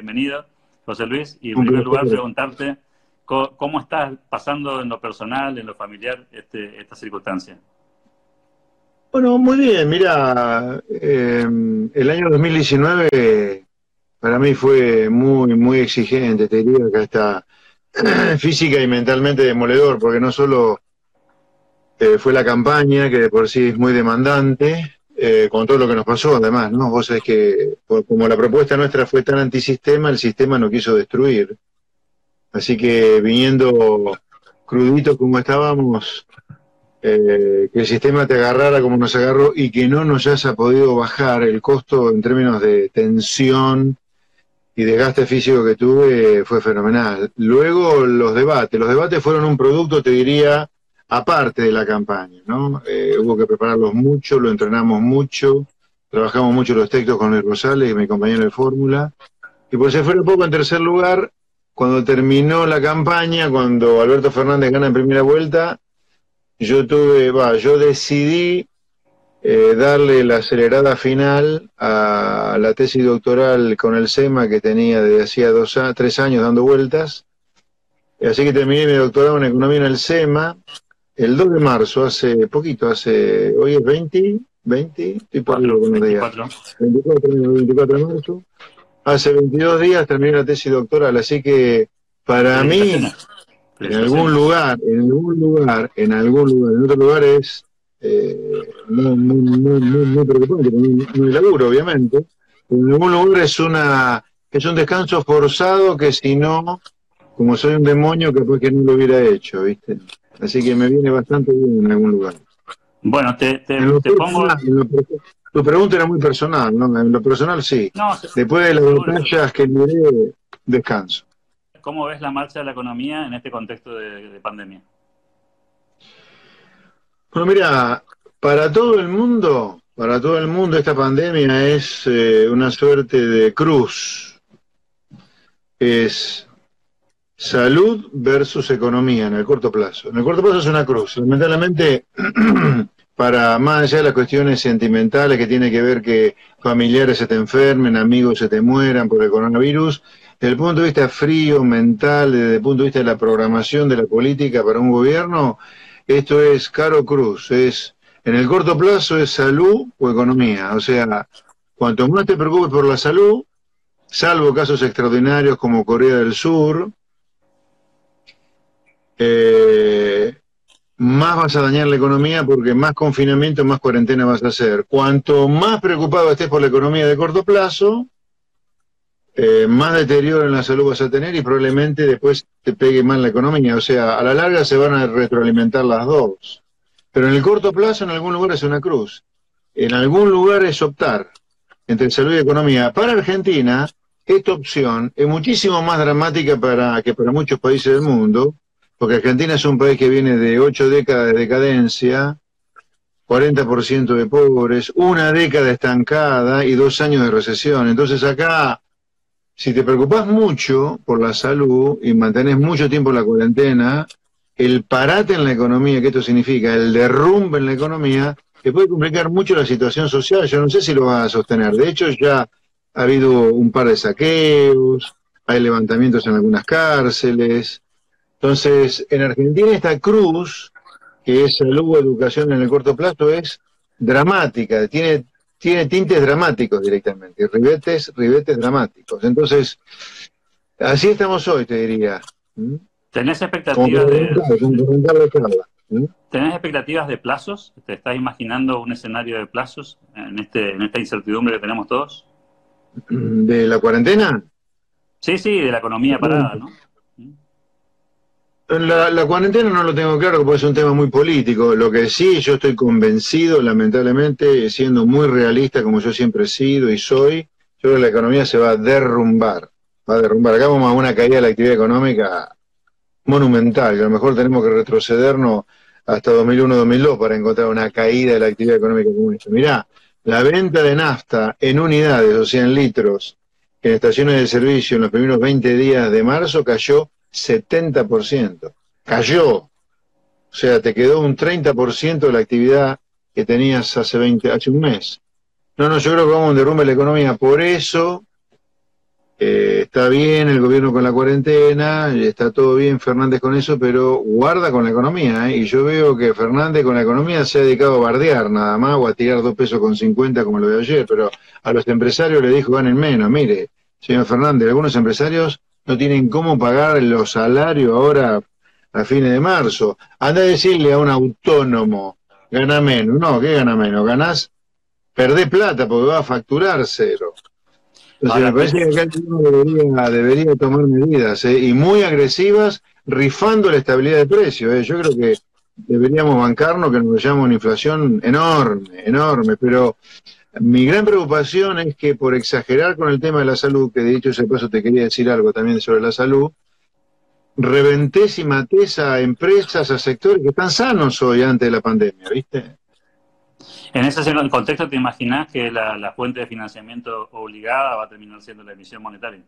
bienvenido, José Luis. Y en primer lugar, preguntarte cómo, estás pasando en lo personal, en lo familiar, este, esta circunstancia. Bueno, muy bien. Mira, em, el año 2019 para mí fue muy, muy exigente, te diría que hasta física y mentalmente demoledor, porque no solo eh, fue la campaña, que de por sí es muy demandante, eh, con todo lo que nos pasó además, ¿no? Vos sabés que como la propuesta nuestra fue tan antisistema, el sistema no quiso destruir. Así que viniendo cruditos como estábamos, eh, que el sistema te agarrara como nos agarró y que no nos haya podido bajar el costo en términos de tensión y desgaste físico que tuve fue fenomenal. Luego los debates, los debates fueron un producto, te diría, aparte de la campaña, ¿no? Eh, hubo que prepararlos mucho, lo entrenamos mucho, trabajamos mucho los textos con Luis Rosales y mi compañero de fórmula. Y pues se fue un poco en tercer lugar, cuando terminó la campaña, cuando Alberto Fernández gana en primera vuelta, yo tuve, va, yo decidí eh, darle la acelerada final a la tesis doctoral con el SEMA que tenía desde hacía dos, tres años dando vueltas. Así que terminé mi doctorado en economía en el SEMA el 2 de marzo, hace poquito, hace, hoy es 20, 20, estoy por 24. 24, 24 de marzo. Hace 22 días terminé la tesis doctoral, así que para mí, en algún lugar, en algún lugar, en algún lugar, en otro lugar es eh, muy, muy, muy, muy, preocupante, muy, laburo, obviamente. En algún lugar es una es un descanso forzado que si no, como soy un demonio, capaz que no lo hubiera hecho, ¿viste? Así que me viene bastante bien en algún lugar. Bueno, te, te, pongo... tu pregunta era muy personal, ¿no? En lo personal sí. Después de las batallas que miré, descanso. ¿Cómo ves la marcha de la economía en este contexto de, pandemia? Bueno, mira, para todo el mundo, para todo el mundo esta pandemia es eh, una suerte de cruz. Es Salud versus economía en el corto plazo. En el corto plazo es una cruz. Lamentablemente, para más allá de las cuestiones sentimentales que tiene que ver que familiares se te enfermen, amigos se te mueran por el coronavirus, desde el punto de vista frío, mental, desde el punto de vista de la programación de la política para un gobierno, esto es caro cruz. Es, en el corto plazo es salud o economía. O sea, cuanto más te preocupes por la salud, salvo casos extraordinarios como Corea del Sur, eh, más vas a dañar la economía porque más confinamiento, más cuarentena vas a hacer. Cuanto más preocupado estés por la economía de corto plazo, eh, más deterioro en la salud vas a tener y probablemente después te pegue mal la economía. O sea, a la larga se van a retroalimentar las dos. Pero en el corto plazo, en algún lugar es una cruz. En algún lugar es optar entre salud y economía. Para Argentina, esta opción es muchísimo más dramática para, que para muchos países del mundo, porque Argentina es un país que viene de ocho décadas de decadencia, 40% de pobres, una década estancada y dos años de recesión. Entonces acá, si te preocupas mucho por la salud y mantenés mucho tiempo la cuarentena, el parate en la economía, que esto significa el derrumbe en la economía, te puede complicar mucho la situación social. Yo no sé si lo vas a sostener. De hecho, ya ha habido un par de saqueos, hay levantamientos en algunas cárceles, entonces, en Argentina esta cruz, que es salud o educación en el corto plazo, es dramática, tiene, tiene tintes dramáticos directamente, ribetes, ribetes dramáticos. Entonces, así estamos hoy, te diría. ¿Tenés expectativas de... ¿Tenés expectativas de plazos? ¿Te estás imaginando un escenario de plazos en, este, en esta incertidumbre que tenemos todos? ¿De la cuarentena? Sí, sí, de la economía parada, ¿no? La, cuarentena no lo tengo claro, porque es un tema muy político. Lo que sí, yo estoy convencido, lamentablemente, siendo muy realista como yo siempre he sido y soy, yo creo que la economía se va a derrumbar. Va a derrumbar. Acá vamos a una caída de la actividad económica monumental, que a lo mejor tenemos que retrocedernos hasta 2001-2002 para encontrar una caída de la actividad económica como esta. Mirá, la venta de nafta en unidades, o sea, en litros, en estaciones de servicio en los primeros 20 días de marzo cayó 70%. Cayó. O sea, te quedó un 30% de la actividad que tenías hace 20, hace un mes. No, no, yo creo que vamos a un derrumbe de la economía. Por eso eh, está bien el gobierno con la cuarentena, está todo bien Fernández con eso, pero guarda con la economía. ¿eh? Y yo veo que Fernández con la economía se ha dedicado a bardear nada más o a tirar dos pesos con cincuenta como lo de ayer, pero a los empresarios le dijo ganen menos. Mire, señor Fernández, algunos empresarios no tienen cómo pagar los salarios ahora a fines de marzo. Anda a decirle a un autónomo, gana menos. No, ¿qué gana menos? Ganás, perdés plata porque va a facturar cero. Entonces me parece que acá el debería, debería tomar medidas ¿eh? y muy agresivas, rifando la estabilidad de precios. ¿eh? Yo creo que deberíamos bancarnos, que nos veamos una inflación enorme, enorme, pero mi gran preocupación es que por exagerar con el tema de la salud, que de hecho ese paso te quería decir algo también sobre la salud, reventés y matés a empresas, a sectores que están sanos hoy antes de la pandemia, ¿viste? En ese contexto, ¿te imaginas que la, fuente de financiamiento obligada va a terminar siendo la emisión monetaria?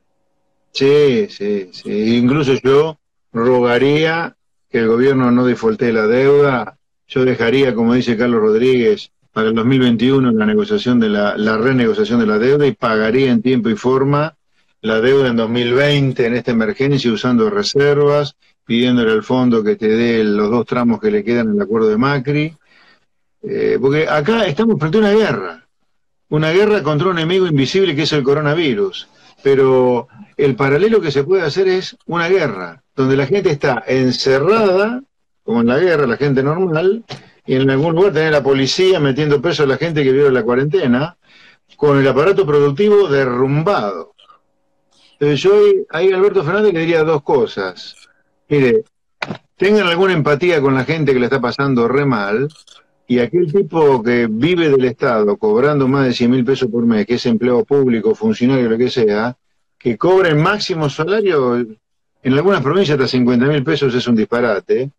Sí, sí, sí. Incluso yo rogaría que el gobierno no defaultee la deuda. Yo dejaría, como dice Carlos Rodríguez, para el 2021 la negociación de la, la renegociación de la deuda y pagaría en tiempo y forma la deuda en 2020 en esta emergencia usando reservas, pidiéndole al fondo que te dé los dos tramos que le quedan en el acuerdo de Macri eh, porque acá estamos frente a una guerra, una guerra contra un enemigo invisible que es el coronavirus. Pero el paralelo que se puede hacer es una guerra, donde la gente está encerrada, como en la guerra, la gente normal, y en algún lugar tener la policía metiendo peso a la gente que viola la cuarentena, con el aparato productivo derrumbado. Entonces yo ahí Alberto Fernández le diría dos cosas. Mire, tengan alguna empatía con la gente que le está pasando re mal, y aquel tipo que vive del Estado cobrando más de 100 mil pesos por mes, que es empleo público, funcionario, lo que sea, que cobre el máximo salario, en algunas provincias hasta 50 mil pesos es un disparate,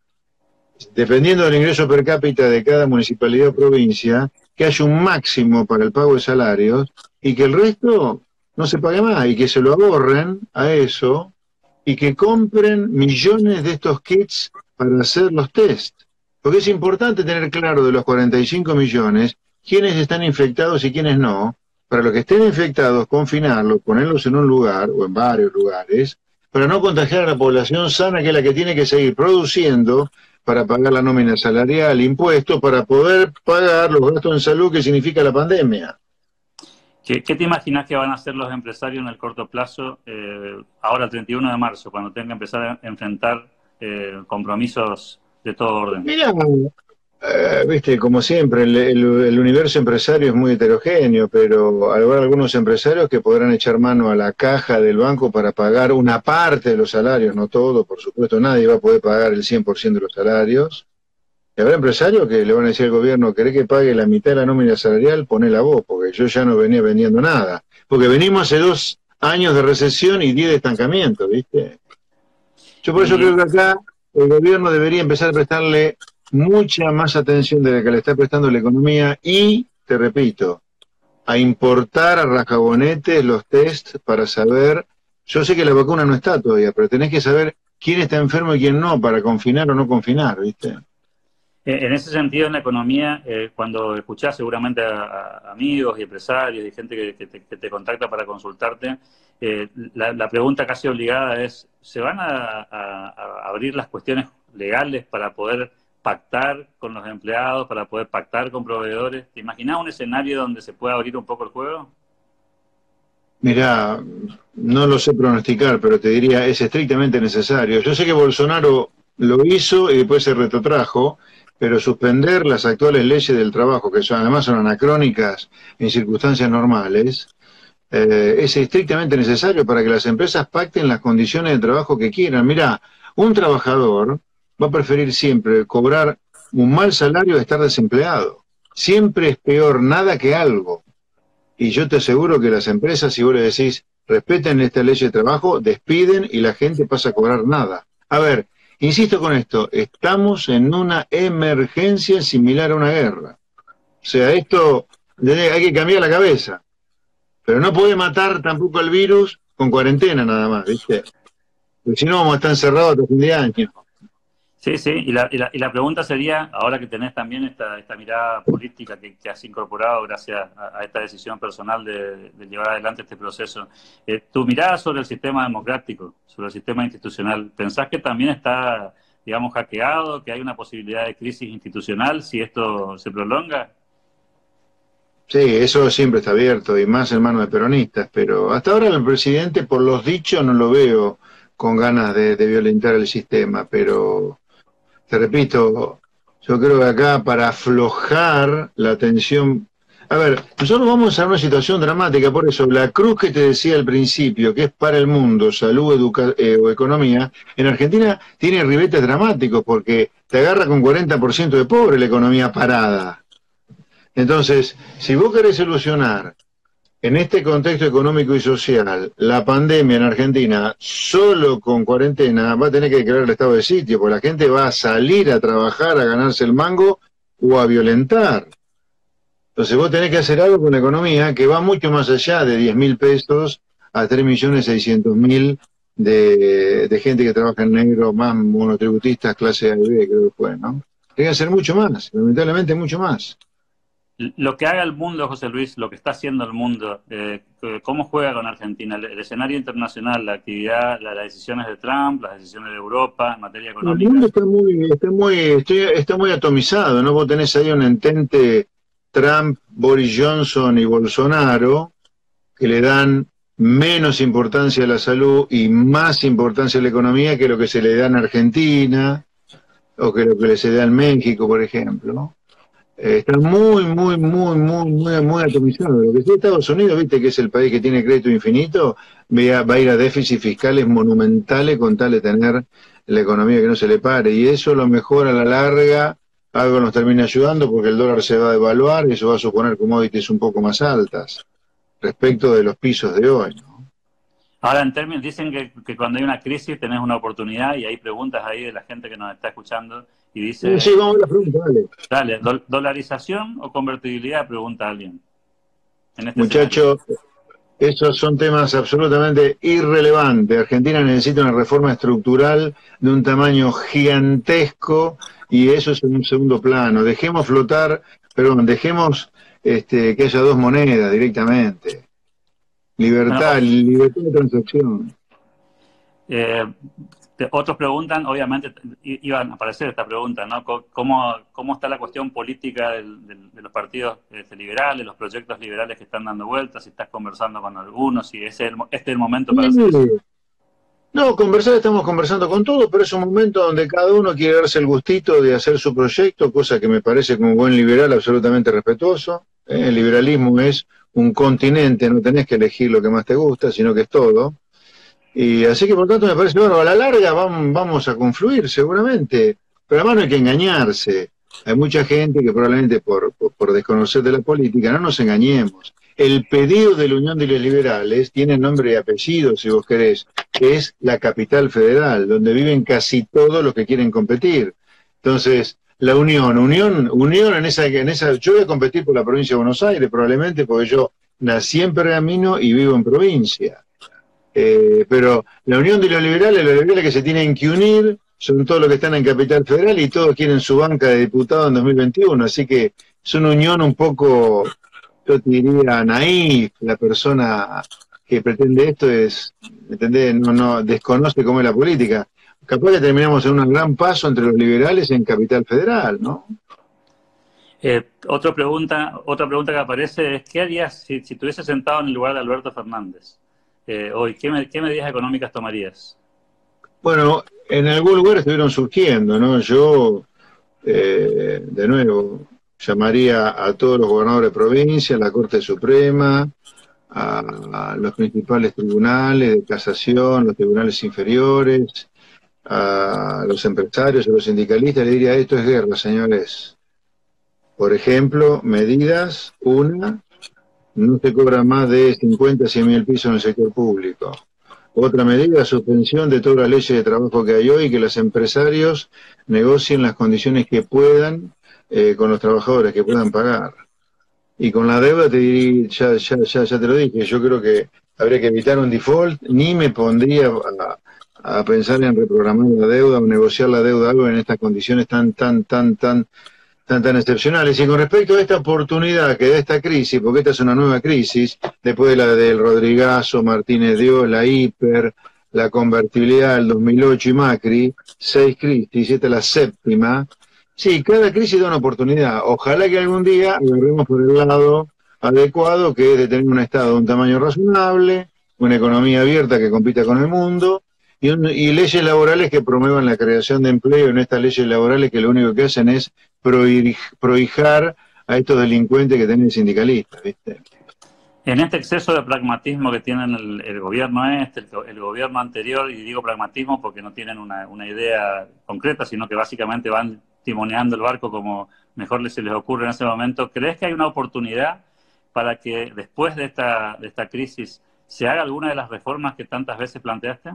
dependiendo del ingreso per cápita de cada municipalidad o provincia, que haya un máximo para el pago de salarios y que el resto no se pague más y que se lo ahorren a eso y que compren millones de estos kits para hacer los test. Porque es importante tener claro de los 45 millones quiénes están infectados y quiénes no, para los que estén infectados, confinarlos, ponerlos en un lugar o en varios lugares, para no contagiar a la población sana, que es la que tiene que seguir produciendo para pagar la nómina salarial, impuestos, para poder pagar los gastos en salud que significa la pandemia. ¿Qué, te imaginas que van a hacer los empresarios en el corto plazo, eh, ahora 31 de marzo, cuando tengan que empezar a enfrentar eh, compromisos de todo orden. Mira, eh, viste, como siempre, el, universo empresario es muy heterogéneo, pero habrá algunos empresarios que podrán echar mano a la caja del banco para pagar una parte de los salarios, no todo, por supuesto, nadie va a poder pagar el 100% de los salarios. Y habrá empresarios que le van a decir al gobierno, ¿querés que pague la mitad de la nómina salarial? Poné la voz, porque yo ya no venía vendiendo nada. Porque venimos hace dos años de recesión y diez de estancamiento, ¿viste? Yo por eso creo que acá el gobierno debería empezar a prestarle mucha más atención de la que le está prestando la economía y, te repito, a importar a rascabonetes los tests para saber, yo sé que la vacuna no está todavía, pero tenés que saber quién está enfermo y quién no para confinar o no confinar, ¿viste? Eh, en ese sentido, en la economía, eh, cuando escuchás seguramente a, amigos y empresarios y gente que, te, contacta para consultarte, eh, la, pregunta casi obligada es, ¿se van a, abrir las cuestiones legales para poder pactar con los empleados, para poder pactar con proveedores? ¿Te imaginas un escenario donde se pueda abrir un poco el juego? Mira, no lo sé pronosticar, pero te diría, es estrictamente necesario. Yo sé que Bolsonaro lo hizo y después se retrotrajo, pero suspender las actuales leyes del trabajo, que son, además son anacrónicas en circunstancias normales, eh, es estrictamente necesario para que las empresas pacten las condiciones de trabajo que quieran. Mira, un trabajador va a preferir siempre cobrar un mal salario a estar desempleado. Siempre es peor nada que algo. Y yo te aseguro que las empresas, si vos le decís, respeten esta ley de trabajo, despiden y la gente pasa a cobrar nada. A ver, Insisto con esto, estamos en una emergencia similar a una guerra. O sea, esto hay que cambiar la cabeza. Pero no puede matar tampoco al virus con cuarentena nada más, ¿viste? Porque si no vamos a estar encerrados hasta fin de año. Sí, sí, y la, y la, y la pregunta sería, ahora que tenés también esta, esta mirada política que, que has incorporado gracias a, esta decisión personal de, llevar adelante este proceso, eh, tu mirada sobre el sistema democrático, sobre el sistema institucional, ¿pensás que también está, digamos, hackeado, que hay una posibilidad de crisis institucional si esto se prolonga? Sí, eso siempre está abierto y más en manos de peronistas, pero hasta ahora el presidente, por los dichos, no lo veo con ganas de violentar el sistema, pero te repito, yo creo que acá para aflojar la tensión. A ver, nosotros vamos a una situación dramática, por eso la cruz que te decía al principio, que es para el mundo, salud educa eh, o economía, en Argentina tiene ribetes dramáticos porque te agarra con 40% de pobre la economía parada. Entonces, si vos querés solucionar en este contexto económico y social, la pandemia en Argentina, solo con cuarentena, va a tener que crear el estado de sitio, porque la gente va a salir a trabajar, a ganarse el mango o a violentar. Entonces vos tenés que hacer algo con la economía que va mucho más allá de 10 mil pesos a 3 millones 600 mil de, de, gente que trabaja en negro, más monotributistas, clase A y B, creo que fue, ¿no? Tiene que hacer mucho más, lamentablemente mucho más lo que haga el mundo, José Luis, lo que está haciendo el mundo, eh, cómo juega con Argentina, el, el, escenario internacional, la actividad, la, las decisiones de Trump, las decisiones de Europa en materia económica. El mundo está muy, está muy, estoy, está muy atomizado, ¿no? Vos tenés ahí un entente Trump, Boris Johnson y Bolsonaro que le dan menos importancia a la salud y más importancia a la economía que lo que se le da en Argentina o que lo que se da en México, por ejemplo. Eh, están muy, muy, muy, muy, muy, muy atomizados. Lo que sí Estados Unidos, viste que es el país que tiene crédito infinito, va a ir a déficit fiscales monumentales con tal de tener la economía que no se le pare. Y eso lo mejor a la larga, algo nos termina ayudando porque el dólar se va a devaluar y eso va a suponer commodities un poco más altas respecto de los pisos de hoy. ¿no? Ahora, en términos, dicen que, que, cuando hay una crisis tenés una oportunidad y hay preguntas ahí de la gente que nos está escuchando y dice... Sí, vamos a la pregunta, dale. Dale, do, ¿dolarización o convertibilidad? Pregunta alguien. En este Muchacho, esos son temas absolutamente irrelevantes. Argentina necesita una reforma estructural de un tamaño gigantesco y eso es en un segundo plano. Dejemos flotar, perdón, dejemos este, que haya dos monedas directamente. Libertad, libertad de transacción. Eh, otros preguntan, obviamente iban a aparecer esta pregunta, ¿no? ¿Cómo, cómo está la cuestión política del, del, de los partidos este, liberales, los proyectos liberales que están dando vueltas, si estás conversando con algunos, si es el, este es el momento para hacer eso? No, conversar estamos conversando con todos, pero es un momento donde cada uno quiere darse el gustito de hacer su proyecto, cosa que me parece como buen liberal absolutamente respetuoso. ¿eh? El liberalismo es un continente, no tenés que elegir lo que más te gusta, sino que es todo. Y así que por tanto me parece, bueno, a la larga vamos, a confluir seguramente, pero además no hay que engañarse. Hay mucha gente que probablemente por, por, por, desconocer de la política, no nos engañemos. El pedido de la Unión de los Liberales tiene nombre y apellido, si vos querés, que es la capital federal, donde viven casi todos los que quieren competir. Entonces, la Unión, Unión, Unión en esa, en esa, yo voy a competir por la provincia de Buenos Aires, probablemente porque yo nací en Pergamino y vivo en provincia. Eh, pero la unión de los liberales, los liberales que se tienen que unir, son todos los que están en Capital Federal y todos quieren su banca de diputados en 2021, así que es una unión un poco, yo diría, naif, la persona que pretende esto es, ¿entendés? No, no, desconoce cómo es la política. Capaz que terminamos en un gran paso entre los liberales en Capital Federal, ¿no? Eh, otra pregunta, otra pregunta que aparece es, ¿qué harías si, si sentado en el lugar de Alberto Fernández? Eh, hoy? ¿Qué, ¿Qué, medidas económicas tomarías? Bueno, en algún lugar estuvieron surgiendo, ¿no? Yo, eh, de nuevo, llamaría a todos los gobernadores de provincia, a la Corte Suprema, a, a los principales tribunales de casación, los tribunales inferiores, a los empresarios, a los sindicalistas, le diría, esto es guerra, señores. Por ejemplo, medidas, una, no se cobra más de 50 a 100 mil pesos en el sector público. Otra medida, suspensión de todas las leyes de trabajo que hay hoy, que los empresarios negocien las condiciones que puedan eh, con los trabajadores, que puedan pagar. Y con la deuda, te diría, ya, ya, ya, ya te lo dije, yo creo que habría que evitar un default, ni me pondría a, a pensar en reprogramar la deuda o negociar la deuda algo en estas condiciones tan, tan, tan, tan, tan, tan excepcionales. Y con respecto a esta oportunidad que da esta crisis, porque esta es una nueva crisis, después de la del Rodrigazo, Martínez Dios, la hiper, la convertibilidad del 2008 y Macri, seis crisis, esta es la séptima. Sí, cada crisis da una oportunidad. Ojalá que algún día agarremos por el lado adecuado, que es de tener un Estado de un tamaño razonable, una economía abierta que compita con el mundo, y, y, leyes laborales que promuevan la creación de empleo en estas leyes laborales que lo único que hacen es prohijar a estos delincuentes que tienen sindicalistas, ¿viste? En este exceso de pragmatismo que tienen el, gobierno este, el, gobierno anterior, y digo pragmatismo porque no tienen una, idea concreta, sino que básicamente van timoneando el barco como mejor les, se les ocurre en ese momento, ¿crees que hay una oportunidad para que después de esta, de esta crisis se haga alguna de las reformas que tantas veces planteaste?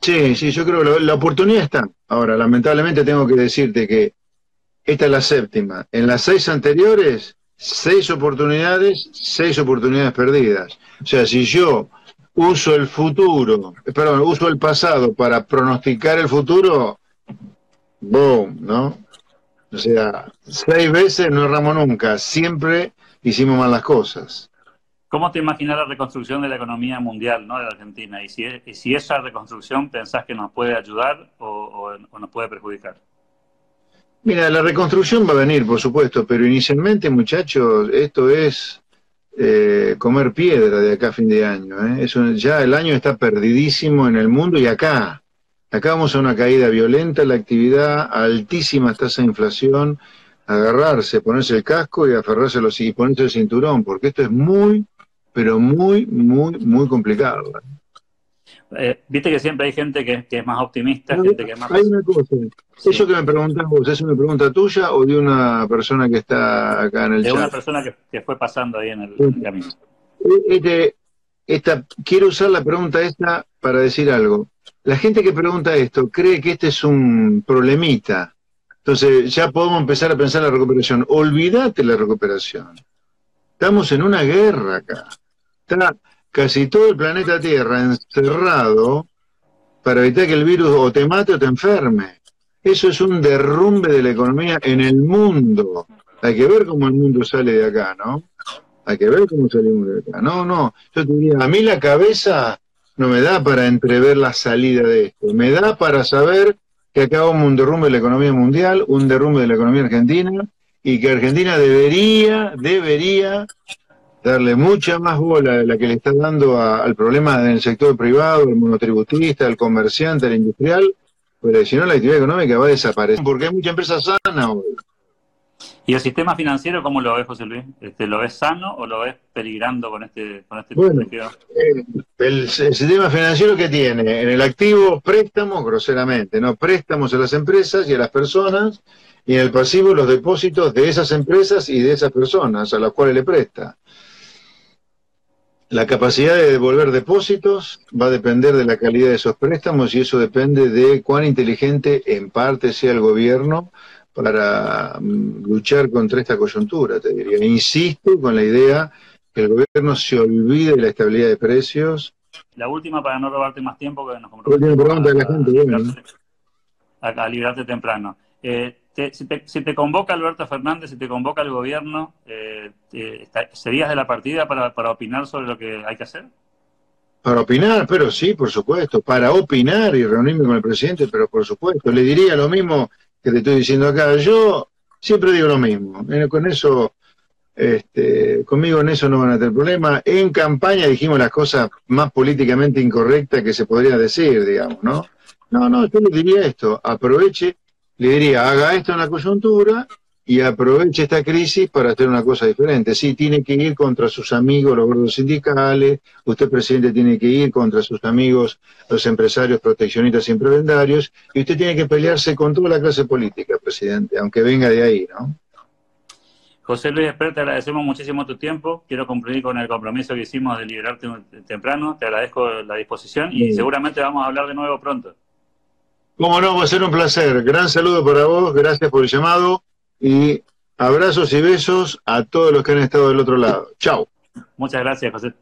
Sí, sí, yo creo que la, la oportunidad está. Ahora, lamentablemente tengo que decirte que esta es la séptima. En las seis anteriores seis oportunidades, seis oportunidades perdidas. O sea, si yo uso el futuro, perdón, uso el pasado para pronosticar el futuro, boom, ¿no? O sea, seis veces no erramos nunca, siempre hicimos mal las cosas. ¿Cómo te imaginas la reconstrucción de la economía mundial ¿no? de la Argentina? ¿Y si, si esa reconstrucción pensás que nos puede ayudar o nos puede perjudicar? Mira, la reconstrucción va a venir, por supuesto, pero inicialmente, muchachos, esto es eh, comer piedra de acá a fin de año. ¿eh? Eso, ya el año está perdidísimo en el mundo y acá. Acá vamos a una caída violenta, la actividad, altísimas tasas de inflación, agarrarse, ponerse el casco y aferrarse los, y ponerse el cinturón, porque esto es muy, pero muy, muy, muy complicado. ¿eh? Eh, viste que siempre hay gente que, es más optimista, gente que es más... Hay una cosa, ¿eso que me preguntas vos es una pregunta tuya o de una persona que está acá en el chat? De una persona que, fue pasando ahí en el, camino. Eh, este, quiero usar la pregunta esta para decir algo. La gente que pregunta esto cree que este es un problemita. Entonces ya podemos empezar a pensar la recuperación. Olvídate la recuperación. Estamos en una guerra acá. Está, casi todo el planeta Tierra encerrado para evitar que el virus o te mate o te enferme. Eso es un derrumbe de la economía en el mundo. Hay que ver cómo el mundo sale de acá, ¿no? Hay que ver cómo salimos de acá. No, no. Yo te diría, a mí la cabeza no me da para entrever la salida de esto. Me da para saber que acá vamos un derrumbe de la economía mundial, un derrumbe de la economía argentina, y que Argentina debería, debería darle mucha más bola de la que le está dando al problema del sector privado, el monotributista, el comerciante, el industrial, pues si no la actividad económica va a desaparecer, porque hay mucha empresa sana hoy. ¿Y el sistema financiero cómo lo ves, José Luis? Este, ¿Lo ves sano o lo ves peligrando con este, con este bueno, eh, el, sistema financiero que tiene en el activo préstamos, groseramente, ¿no? Préstamos a las empresas y a las personas, y en el pasivo los depósitos de esas empresas y de esas personas a las cuales le presta. La capacidad de devolver depósitos va a depender de la calidad de esos préstamos y eso depende de cuán inteligente en parte sea el gobierno para mm, luchar contra esta coyuntura, te diría. Insisto con la idea que el gobierno se olvide de la estabilidad de precios. La última para no robarte más tiempo, que nos comprometemos de la gente, a, a, liberarte temprano. Eh, si, te, convoca Alberto Fernández, si te convoca el gobierno, eh, ¿serías de la partida para, para opinar sobre lo que hay que hacer? Para opinar, pero sí, por supuesto. Para opinar y reunirme con el presidente, pero por supuesto. Le diría lo mismo que te estoy diciendo acá. Yo siempre digo lo mismo. Eh, con eso, este, conmigo en eso no van a tener problema. En campaña dijimos las cosas más políticamente incorrectas que se podría decir, digamos, ¿no? No, no, yo le diría esto. Aproveche le diría, haga esto en la coyuntura y aproveche esta crisis para hacer una cosa diferente. Sí, tiene que ir contra sus amigos, los gordos sindicales, usted, presidente, tiene que ir contra sus amigos, los empresarios proteccionistas y prebendarios, y usted tiene que pelearse con toda la clase política, presidente, aunque venga de ahí, ¿no? José Luis Esper, te agradecemos muchísimo tu tiempo. Quiero cumplir con el compromiso que hicimos de liberarte temprano. Te agradezco la disposición y seguramente vamos a hablar de nuevo pronto. Cómo no, va a ser un placer. Gran saludo para vos, gracias por el llamado y abrazos y besos a todos los que han estado del otro lado. Chao. Muchas gracias, José.